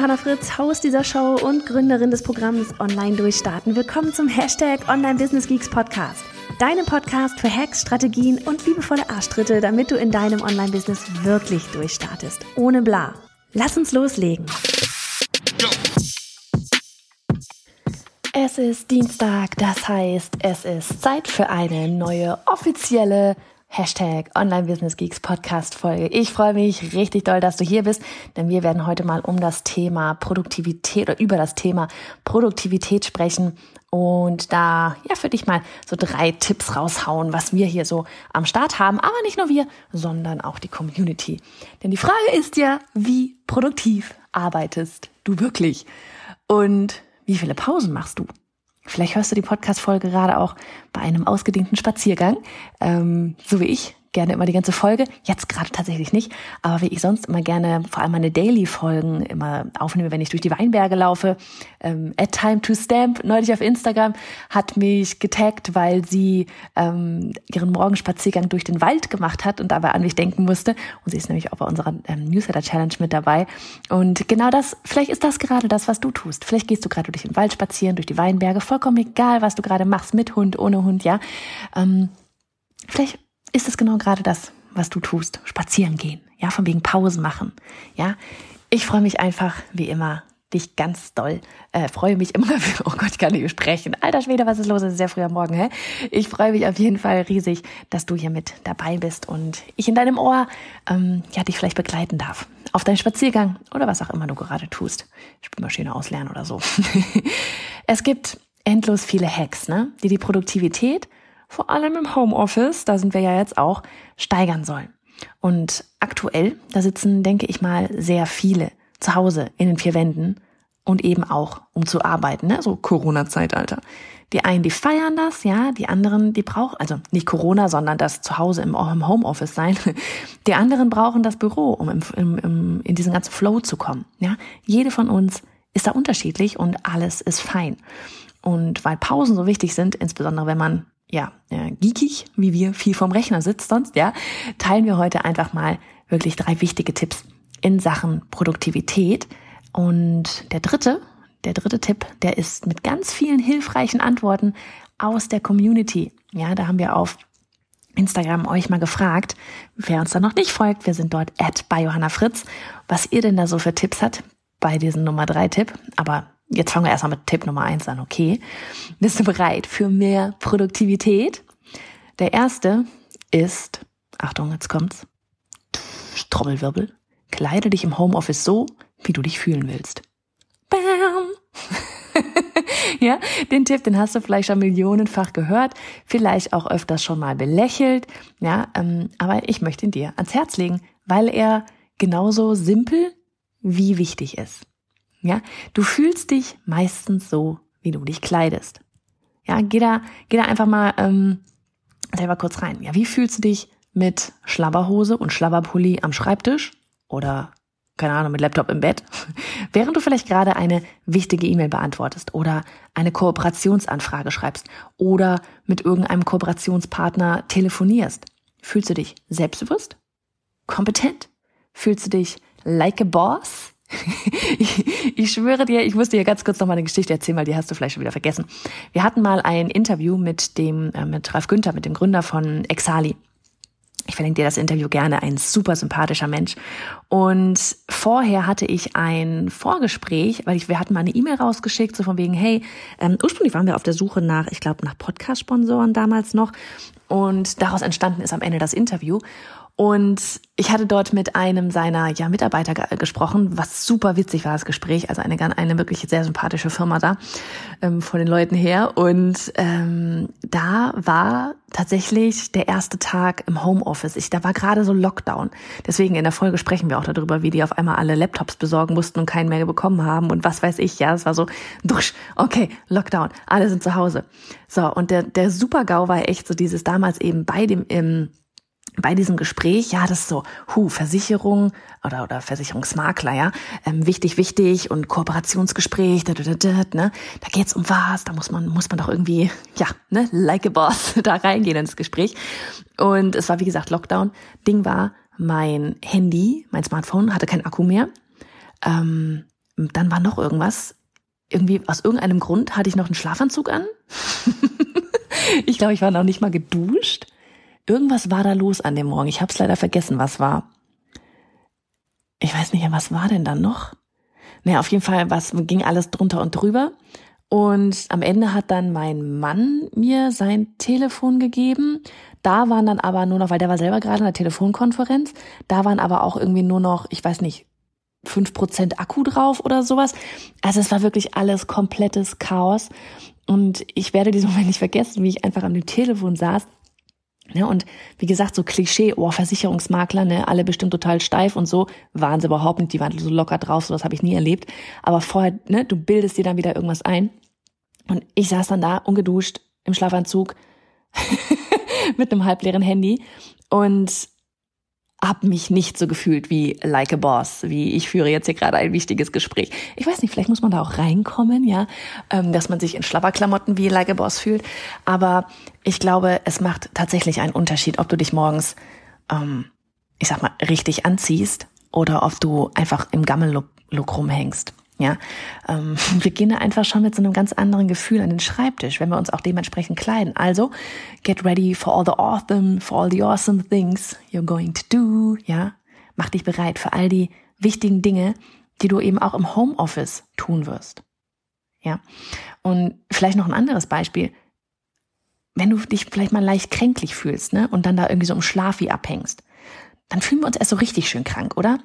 Johanna Fritz, Haus dieser Show und Gründerin des Programms Online Durchstarten. Willkommen zum Hashtag Online Business Geeks Podcast. Deinem Podcast für Hacks, Strategien und liebevolle Arschtritte, damit du in deinem Online-Business wirklich durchstartest. Ohne bla. Lass uns loslegen. Es ist Dienstag, das heißt, es ist Zeit für eine neue offizielle Hashtag Online Business Geeks Podcast Folge. Ich freue mich richtig doll, dass du hier bist, denn wir werden heute mal um das Thema Produktivität oder über das Thema Produktivität sprechen und da ja für dich mal so drei Tipps raushauen, was wir hier so am Start haben, aber nicht nur wir, sondern auch die Community. Denn die Frage ist ja, wie produktiv arbeitest du wirklich und wie viele Pausen machst du? Vielleicht hörst du die Podcast-Folge gerade auch bei einem ausgedehnten Spaziergang, ähm, so wie ich gerne immer die ganze Folge. Jetzt gerade tatsächlich nicht, aber wie ich sonst immer gerne vor allem meine Daily-Folgen immer aufnehme, wenn ich durch die Weinberge laufe. Ähm, at Time to Stamp, neulich auf Instagram, hat mich getaggt, weil sie ähm, ihren Morgenspaziergang durch den Wald gemacht hat und dabei an mich denken musste. Und sie ist nämlich auch bei unserer ähm, Newsletter-Challenge mit dabei. Und genau das, vielleicht ist das gerade das, was du tust. Vielleicht gehst du gerade durch den Wald spazieren, durch die Weinberge, vollkommen egal, was du gerade machst, mit Hund, ohne Hund, ja. Ähm, vielleicht ist es genau gerade das, was du tust. Spazieren gehen, ja, von wegen Pausen machen, ja. Ich freue mich einfach, wie immer, dich ganz doll, äh, freue mich immer, oh Gott, ich kann nicht sprechen. Alter Schwede, was ist los? Es ist sehr früh am Morgen, hä? Ich freue mich auf jeden Fall riesig, dass du hier mit dabei bist und ich in deinem Ohr, ähm, ja, dich vielleicht begleiten darf. Auf deinen Spaziergang oder was auch immer du gerade tust. Spülmaschine auslernen oder so. es gibt endlos viele Hacks, ne? Die die Produktivität vor allem im Homeoffice, da sind wir ja jetzt auch, steigern sollen. Und aktuell, da sitzen, denke ich mal, sehr viele zu Hause in den vier Wänden und eben auch, um zu arbeiten, ne? so Corona-Zeitalter. Die einen, die feiern das, ja, die anderen, die brauchen, also nicht Corona, sondern das zu Hause im, im Homeoffice sein. Die anderen brauchen das Büro, um im, im, im, in diesen ganzen Flow zu kommen, ja. Jede von uns ist da unterschiedlich und alles ist fein. Und weil Pausen so wichtig sind, insbesondere wenn man ja, äh, geekig, wie wir viel vom Rechner sitzt sonst, ja, teilen wir heute einfach mal wirklich drei wichtige Tipps in Sachen Produktivität. Und der dritte, der dritte Tipp, der ist mit ganz vielen hilfreichen Antworten aus der Community. Ja, da haben wir auf Instagram euch mal gefragt, wer uns da noch nicht folgt, wir sind dort at bei Johanna Fritz, was ihr denn da so für Tipps habt bei diesem Nummer drei Tipp. Aber Jetzt fangen wir erstmal mit Tipp Nummer eins an, okay? Bist du bereit für mehr Produktivität? Der erste ist, Achtung, jetzt kommt's, Trommelwirbel, kleide dich im Homeoffice so, wie du dich fühlen willst. Bam! ja, den Tipp, den hast du vielleicht schon millionenfach gehört, vielleicht auch öfters schon mal belächelt, ja, ähm, aber ich möchte ihn dir ans Herz legen, weil er genauso simpel wie wichtig ist. Ja, du fühlst dich meistens so, wie du dich kleidest. Ja, geh da, geh da einfach mal ähm, selber kurz rein. Ja, wie fühlst du dich mit Schlabberhose und Schlabberpulli am Schreibtisch oder keine Ahnung, mit Laptop im Bett, während du vielleicht gerade eine wichtige E-Mail beantwortest oder eine Kooperationsanfrage schreibst oder mit irgendeinem Kooperationspartner telefonierst. Fühlst du dich selbstbewusst? Kompetent? Fühlst du dich like a boss? Ich, ich schwöre dir, ich musste dir ganz kurz noch mal eine Geschichte erzählen, weil die hast du vielleicht schon wieder vergessen. Wir hatten mal ein Interview mit dem, äh, mit Ralf Günther, mit dem Gründer von Exali. Ich verlinke dir das Interview gerne, ein super sympathischer Mensch. Und vorher hatte ich ein Vorgespräch, weil ich, wir hatten mal eine E-Mail rausgeschickt, so von wegen, hey, ähm, ursprünglich waren wir auf der Suche nach, ich glaube, nach Podcast-Sponsoren damals noch. Und daraus entstanden ist am Ende das Interview. Und ich hatte dort mit einem seiner ja, Mitarbeiter ge gesprochen, was super witzig war, das Gespräch. Also eine, eine wirklich sehr sympathische Firma da ähm, von den Leuten her. Und ähm, da war tatsächlich der erste Tag im Homeoffice. Ich, da war gerade so Lockdown. Deswegen in der Folge sprechen wir auch darüber, wie die auf einmal alle Laptops besorgen mussten und keinen mehr bekommen haben und was weiß ich. Ja, es war so, dusch, okay, Lockdown, alle sind zu Hause. So, und der, der Super-GAU war echt so dieses damals eben bei dem im bei diesem Gespräch, ja, das ist so, hu, Versicherung oder, oder Versicherungsmakler, ja, ähm, wichtig, wichtig und Kooperationsgespräch, da, da, da, da, ne, da geht's um was, da muss man, muss man doch irgendwie, ja, ne, like a boss, da reingehen ins Gespräch. Und es war, wie gesagt, Lockdown. Ding war, mein Handy, mein Smartphone hatte keinen Akku mehr. Ähm, Dann war noch irgendwas. Irgendwie aus irgendeinem Grund hatte ich noch einen Schlafanzug an. ich glaube, ich war noch nicht mal geduscht. Irgendwas war da los an dem Morgen. Ich habe es leider vergessen, was war. Ich weiß nicht, was war denn dann noch? Naja, auf jeden Fall was ging alles drunter und drüber. Und am Ende hat dann mein Mann mir sein Telefon gegeben. Da waren dann aber nur noch, weil der war selber gerade in der Telefonkonferenz, da waren aber auch irgendwie nur noch, ich weiß nicht, fünf Prozent Akku drauf oder sowas. Also es war wirklich alles komplettes Chaos. Und ich werde diesen Moment nicht vergessen, wie ich einfach dem Telefon saß Ne, und wie gesagt, so Klischee, oh, Versicherungsmakler, ne, alle bestimmt total steif und so, waren sie überhaupt nicht, die waren so locker drauf, so das habe ich nie erlebt. Aber vorher, ne, du bildest dir dann wieder irgendwas ein. Und ich saß dann da, ungeduscht, im Schlafanzug, mit einem halbleeren Handy und habe mich nicht so gefühlt wie like a boss, wie ich führe jetzt hier gerade ein wichtiges Gespräch. Ich weiß nicht, vielleicht muss man da auch reinkommen, ja, ähm, dass man sich in Schlapperklamotten wie like a boss fühlt. Aber ich glaube, es macht tatsächlich einen Unterschied, ob du dich morgens, ähm, ich sag mal, richtig anziehst oder ob du einfach im Gammellook rumhängst. Ja, ähm, wir gehen da einfach schon mit so einem ganz anderen Gefühl an den Schreibtisch, wenn wir uns auch dementsprechend kleiden. Also, get ready for all the awesome, for all the awesome things you're going to do. Ja, mach dich bereit für all die wichtigen Dinge, die du eben auch im Homeoffice tun wirst. Ja, und vielleicht noch ein anderes Beispiel. Wenn du dich vielleicht mal leicht kränklich fühlst, ne, und dann da irgendwie so im Schlaf wie abhängst, dann fühlen wir uns erst so richtig schön krank, oder?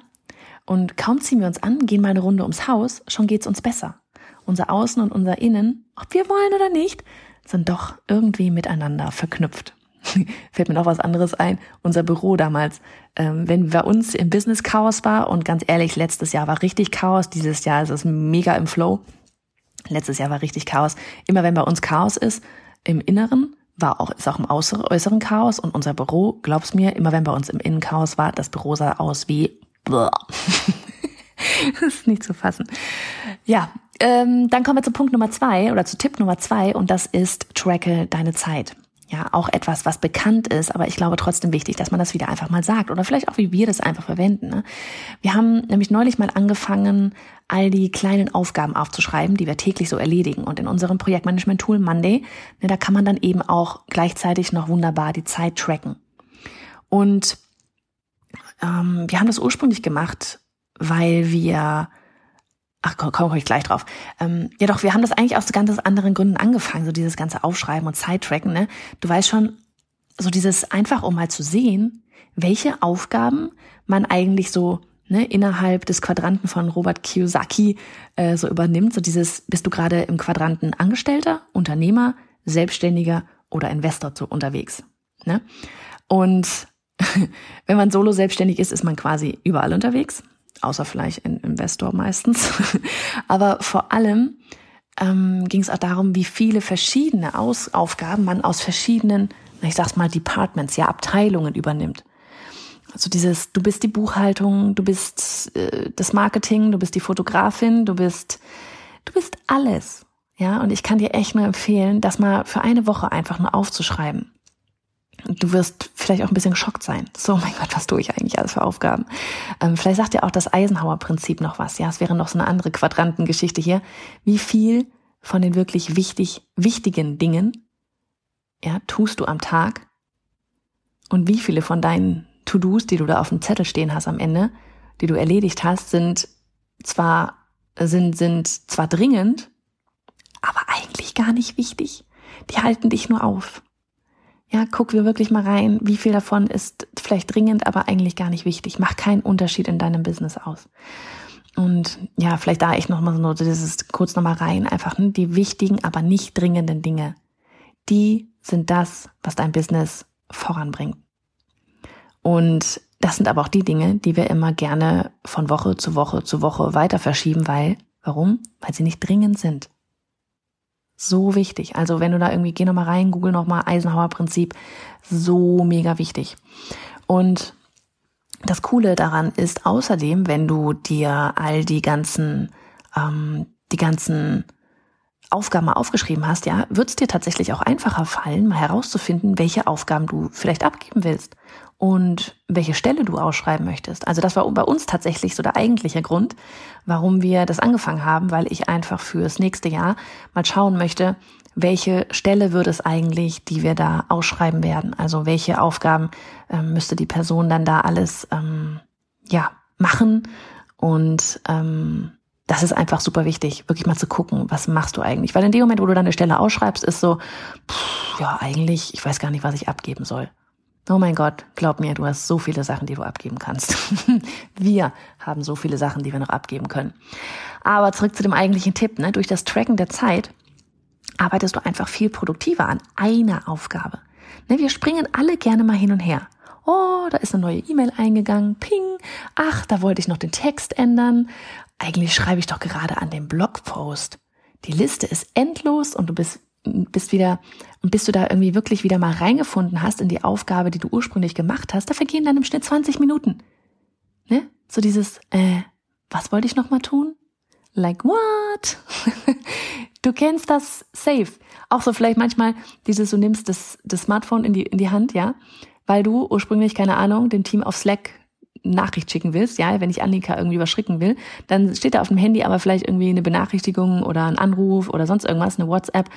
Und kaum ziehen wir uns an, gehen mal eine Runde ums Haus, schon geht's uns besser. Unser Außen und unser Innen, ob wir wollen oder nicht, sind doch irgendwie miteinander verknüpft. Fällt mir noch was anderes ein. Unser Büro damals, ähm, wenn bei uns im Business Chaos war und ganz ehrlich, letztes Jahr war richtig Chaos, dieses Jahr ist es mega im Flow. Letztes Jahr war richtig Chaos. Immer wenn bei uns Chaos ist, im Inneren, war auch, ist auch im äußeren Chaos und unser Büro, glaub's mir, immer wenn bei uns im Innen Chaos war, das Büro sah aus wie das ist nicht zu fassen. Ja, ähm, dann kommen wir zu Punkt Nummer zwei oder zu Tipp Nummer zwei und das ist tracke deine Zeit. Ja, auch etwas, was bekannt ist, aber ich glaube trotzdem wichtig, dass man das wieder einfach mal sagt oder vielleicht auch, wie wir das einfach verwenden. Ne? Wir haben nämlich neulich mal angefangen, all die kleinen Aufgaben aufzuschreiben, die wir täglich so erledigen. Und in unserem Projektmanagement-Tool Monday, ne, da kann man dann eben auch gleichzeitig noch wunderbar die Zeit tracken. Und ähm, wir haben das ursprünglich gemacht, weil wir Ach, komm, komm ich gleich drauf. Ähm, ja doch, wir haben das eigentlich aus ganz anderen Gründen angefangen, so dieses ganze Aufschreiben und Zeittracken. Ne? Du weißt schon, so dieses einfach, um mal zu sehen, welche Aufgaben man eigentlich so ne, innerhalb des Quadranten von Robert Kiyosaki äh, so übernimmt. So dieses, bist du gerade im Quadranten Angestellter, Unternehmer, Selbstständiger oder Investor so unterwegs. Ne? Und wenn man solo selbstständig ist, ist man quasi überall unterwegs, außer vielleicht ein Investor meistens. Aber vor allem ähm, ging es auch darum, wie viele verschiedene Aus Aufgaben man aus verschiedenen, ich sag's mal, Departments, ja, Abteilungen übernimmt. Also dieses, du bist die Buchhaltung, du bist äh, das Marketing, du bist die Fotografin, du bist, du bist alles. Ja, und ich kann dir echt nur empfehlen, das mal für eine Woche einfach nur aufzuschreiben. Du wirst vielleicht auch ein bisschen geschockt sein. So, mein Gott, was tue ich eigentlich alles für Aufgaben? Ähm, vielleicht sagt dir auch das Eisenhower-Prinzip noch was. Ja, es wäre noch so eine andere Quadrantengeschichte hier. Wie viel von den wirklich wichtig, wichtigen Dingen, ja, tust du am Tag? Und wie viele von deinen To-Dos, die du da auf dem Zettel stehen hast am Ende, die du erledigt hast, sind zwar, sind, sind zwar dringend, aber eigentlich gar nicht wichtig. Die halten dich nur auf. Ja, guck wir wirklich mal rein, wie viel davon ist vielleicht dringend, aber eigentlich gar nicht wichtig. Mach keinen Unterschied in deinem Business aus. Und ja, vielleicht da echt nochmal so dieses kurz nochmal rein, einfach ne, die wichtigen, aber nicht dringenden Dinge. Die sind das, was dein Business voranbringt. Und das sind aber auch die Dinge, die wir immer gerne von Woche zu Woche zu Woche weiter verschieben, weil, warum? Weil sie nicht dringend sind. So wichtig. Also wenn du da irgendwie, geh nochmal rein, google nochmal Eisenhower Prinzip. So mega wichtig. Und das Coole daran ist außerdem, wenn du dir all die ganzen, ähm, die ganzen Aufgaben mal aufgeschrieben hast, ja, wird es dir tatsächlich auch einfacher fallen, mal herauszufinden, welche Aufgaben du vielleicht abgeben willst und welche Stelle du ausschreiben möchtest. Also das war bei uns tatsächlich so der eigentliche Grund, warum wir das angefangen haben, weil ich einfach fürs nächste Jahr mal schauen möchte, welche Stelle wird es eigentlich, die wir da ausschreiben werden. Also welche Aufgaben ähm, müsste die Person dann da alles ähm, ja machen und ähm, das ist einfach super wichtig, wirklich mal zu gucken, was machst du eigentlich. Weil in dem Moment, wo du deine Stelle ausschreibst, ist so, pff, ja, eigentlich, ich weiß gar nicht, was ich abgeben soll. Oh mein Gott, glaub mir, du hast so viele Sachen, die du abgeben kannst. wir haben so viele Sachen, die wir noch abgeben können. Aber zurück zu dem eigentlichen Tipp, ne? durch das Tracken der Zeit arbeitest du einfach viel produktiver an einer Aufgabe. Ne? Wir springen alle gerne mal hin und her. Oh, da ist eine neue E-Mail eingegangen. Ping. Ach, da wollte ich noch den Text ändern. Eigentlich schreibe ich doch gerade an dem Blogpost. Die Liste ist endlos und du bist, bist wieder, und bis du da irgendwie wirklich wieder mal reingefunden hast in die Aufgabe, die du ursprünglich gemacht hast, da vergehen dann im Schnitt 20 Minuten. Ne? So dieses, äh, was wollte ich noch mal tun? Like what? du kennst das safe. Auch so vielleicht manchmal dieses, du nimmst das, das Smartphone in die, in die Hand, ja, weil du ursprünglich, keine Ahnung, dem Team auf Slack Nachricht schicken willst, ja, wenn ich Annika irgendwie überschricken will, dann steht da auf dem Handy aber vielleicht irgendwie eine Benachrichtigung oder ein Anruf oder sonst irgendwas, eine WhatsApp,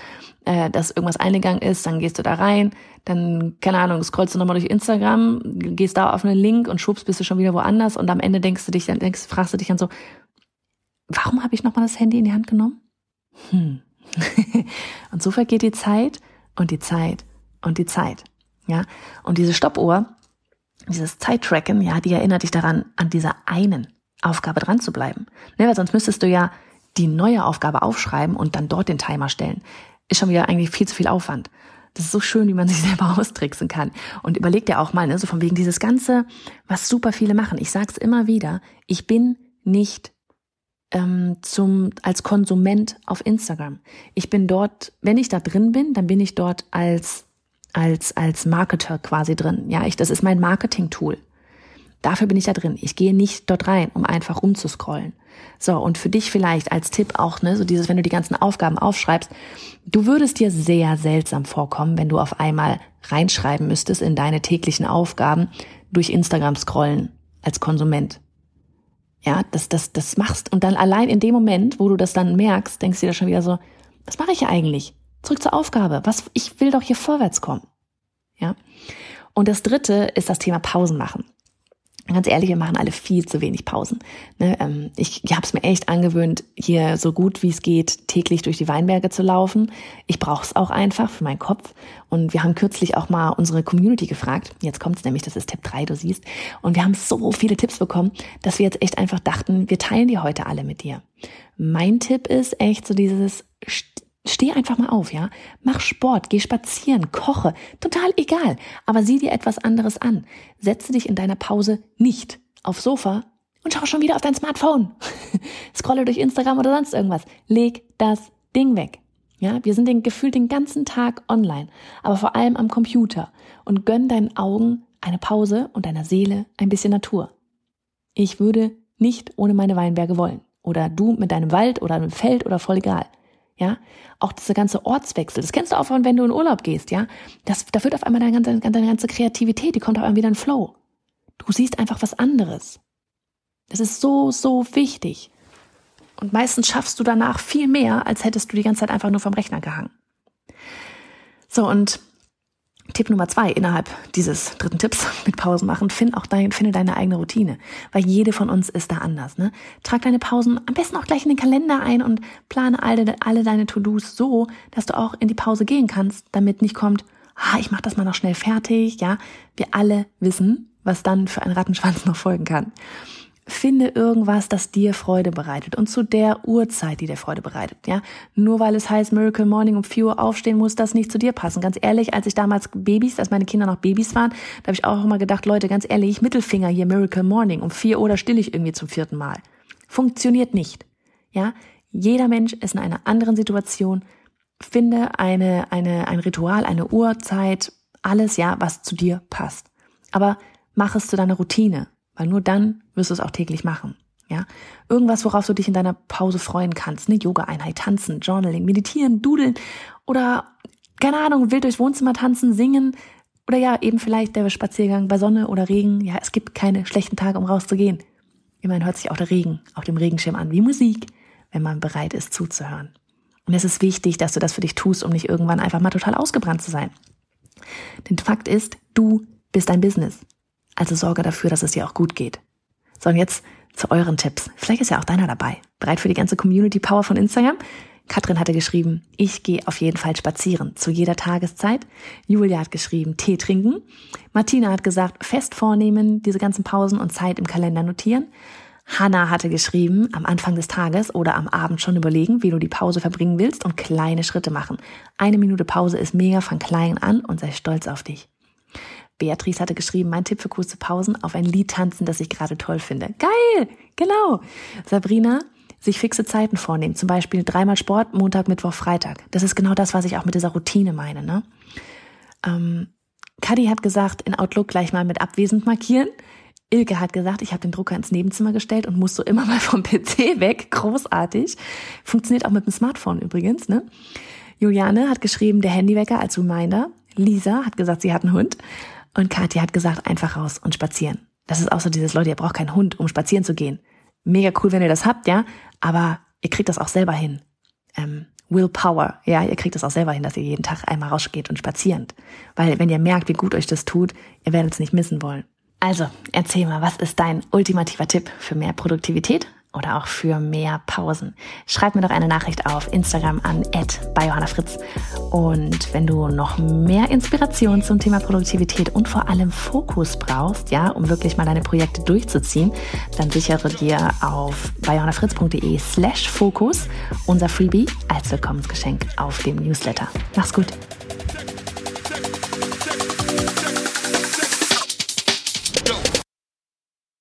äh, dass irgendwas eingegangen ist, dann gehst du da rein, dann, keine Ahnung, scrollst du nochmal durch Instagram, gehst da auf einen Link und schubst bist du schon wieder woanders und am Ende denkst du dich, dann denkst, fragst du dich dann so, warum habe ich nochmal das Handy in die Hand genommen? Hm. und so vergeht die Zeit und die Zeit und die Zeit. Ja, und diese Stoppuhr, dieses Zeittracken, ja, die erinnert dich daran, an dieser einen Aufgabe dran zu bleiben. Ne, weil sonst müsstest du ja die neue Aufgabe aufschreiben und dann dort den Timer stellen. Ist schon wieder eigentlich viel zu viel Aufwand. Das ist so schön, wie man sich selber austricksen kann. Und überleg dir auch mal, ne, so von wegen dieses Ganze, was super viele machen. Ich sag's immer wieder, ich bin nicht ähm, zum, als Konsument auf Instagram. Ich bin dort, wenn ich da drin bin, dann bin ich dort als als, als Marketer quasi drin. Ja, ich, das ist mein Marketing-Tool. Dafür bin ich da drin. Ich gehe nicht dort rein, um einfach rumzuscrollen. So, und für dich vielleicht als Tipp auch, ne, so dieses, wenn du die ganzen Aufgaben aufschreibst, du würdest dir sehr seltsam vorkommen, wenn du auf einmal reinschreiben müsstest in deine täglichen Aufgaben durch Instagram scrollen als Konsument. Ja, das, das, das machst und dann allein in dem Moment, wo du das dann merkst, denkst du dir schon wieder so, was mache ich ja eigentlich? Zurück zur Aufgabe. Was, ich will doch hier vorwärts kommen. Ja. Und das dritte ist das Thema Pausen machen. Ganz ehrlich, wir machen alle viel zu wenig Pausen. Ne, ähm, ich ich habe es mir echt angewöhnt, hier so gut wie es geht täglich durch die Weinberge zu laufen. Ich brauche es auch einfach für meinen Kopf. Und wir haben kürzlich auch mal unsere Community gefragt. Jetzt kommt's nämlich, das ist Tipp 3, du siehst. Und wir haben so viele Tipps bekommen, dass wir jetzt echt einfach dachten, wir teilen die heute alle mit dir. Mein Tipp ist echt so dieses Steh einfach mal auf, ja? Mach Sport, geh spazieren, koche, total egal. Aber sieh dir etwas anderes an. Setze dich in deiner Pause nicht aufs Sofa und schau schon wieder auf dein Smartphone. Scrolle durch Instagram oder sonst irgendwas. Leg das Ding weg. Ja, wir sind den gefühlt den ganzen Tag online, aber vor allem am Computer und gönn deinen Augen eine Pause und deiner Seele ein bisschen Natur. Ich würde nicht ohne meine Weinberge wollen. Oder du mit deinem Wald oder einem Feld oder voll egal. Ja, auch dieser ganze Ortswechsel, das kennst du auch von, wenn du in Urlaub gehst, ja. Das, da wird auf einmal deine ganze, deine ganze Kreativität, die kommt auf einmal wieder in Flow. Du siehst einfach was anderes. Das ist so, so wichtig. Und meistens schaffst du danach viel mehr, als hättest du die ganze Zeit einfach nur vom Rechner gehangen. So, und Tipp Nummer zwei innerhalb dieses dritten Tipps mit Pausen machen, find auch dein, finde deine eigene Routine. Weil jede von uns ist da anders. Ne? Trag deine Pausen am besten auch gleich in den Kalender ein und plane alle, alle deine To-Dos so, dass du auch in die Pause gehen kannst, damit nicht kommt, ah, ich mach das mal noch schnell fertig. Ja, wir alle wissen, was dann für ein Rattenschwanz noch folgen kann. Finde irgendwas, das dir Freude bereitet und zu der Uhrzeit, die dir Freude bereitet. Ja, nur weil es heißt Miracle Morning um 4 Uhr aufstehen, muss das nicht zu dir passen. Ganz ehrlich, als ich damals Babys, als meine Kinder noch Babys waren, da habe ich auch immer gedacht, Leute, ganz ehrlich, Mittelfinger hier Miracle Morning um 4 Uhr, da still ich irgendwie zum vierten Mal. Funktioniert nicht. Ja, jeder Mensch ist in einer anderen Situation. Finde eine, eine, ein Ritual, eine Uhrzeit, alles, ja, was zu dir passt. Aber mach es zu deiner Routine. Weil nur dann wirst du es auch täglich machen. Ja, irgendwas, worauf du dich in deiner Pause freuen kannst. Eine Yoga-Einheit, tanzen, Journaling, meditieren, dudeln oder, keine Ahnung, wild durchs Wohnzimmer tanzen, singen oder ja, eben vielleicht der Spaziergang bei Sonne oder Regen. Ja, es gibt keine schlechten Tage, um rauszugehen. Immerhin hört sich auch der Regen auf dem Regenschirm an, wie Musik, wenn man bereit ist zuzuhören. Und es ist wichtig, dass du das für dich tust, um nicht irgendwann einfach mal total ausgebrannt zu sein. Denn Fakt ist, du bist dein Business. Also sorge dafür, dass es dir auch gut geht. So, und jetzt zu euren Tipps. Vielleicht ist ja auch deiner dabei. Bereit für die ganze Community Power von Instagram? Katrin hatte geschrieben, ich gehe auf jeden Fall spazieren, zu jeder Tageszeit. Julia hat geschrieben, Tee trinken. Martina hat gesagt, fest vornehmen, diese ganzen Pausen und Zeit im Kalender notieren. Hanna hatte geschrieben, am Anfang des Tages oder am Abend schon überlegen, wie du die Pause verbringen willst und kleine Schritte machen. Eine Minute Pause ist mega, fang klein an und sei stolz auf dich. Beatrice hatte geschrieben, mein Tipp für kurze Pausen, auf ein Lied tanzen, das ich gerade toll finde. Geil, genau. Sabrina, sich fixe Zeiten vornehmen, zum Beispiel dreimal Sport, Montag, Mittwoch, Freitag. Das ist genau das, was ich auch mit dieser Routine meine. Ne? Ähm, Kadi hat gesagt, in Outlook gleich mal mit abwesend markieren. Ilke hat gesagt, ich habe den Drucker ins Nebenzimmer gestellt und muss so immer mal vom PC weg. Großartig. Funktioniert auch mit dem Smartphone übrigens. Ne? Juliane hat geschrieben, der Handywecker als Reminder. Lisa hat gesagt, sie hat einen Hund. Und Katja hat gesagt, einfach raus und spazieren. Das ist auch so dieses, Leute, ihr braucht keinen Hund, um spazieren zu gehen. Mega cool, wenn ihr das habt, ja, aber ihr kriegt das auch selber hin. Ähm, Willpower, ja, ihr kriegt das auch selber hin, dass ihr jeden Tag einmal rausgeht und spazierend. Weil wenn ihr merkt, wie gut euch das tut, ihr werdet es nicht missen wollen. Also, erzähl mal, was ist dein ultimativer Tipp für mehr Produktivität oder auch für mehr Pausen. Schreib mir doch eine Nachricht auf Instagram an @biohannafritz. Und wenn du noch mehr Inspiration zum Thema Produktivität und vor allem Fokus brauchst, ja, um wirklich mal deine Projekte durchzuziehen, dann sichere dir auf biohannafritz.de slash Fokus unser Freebie als Willkommensgeschenk auf dem Newsletter. Mach's gut!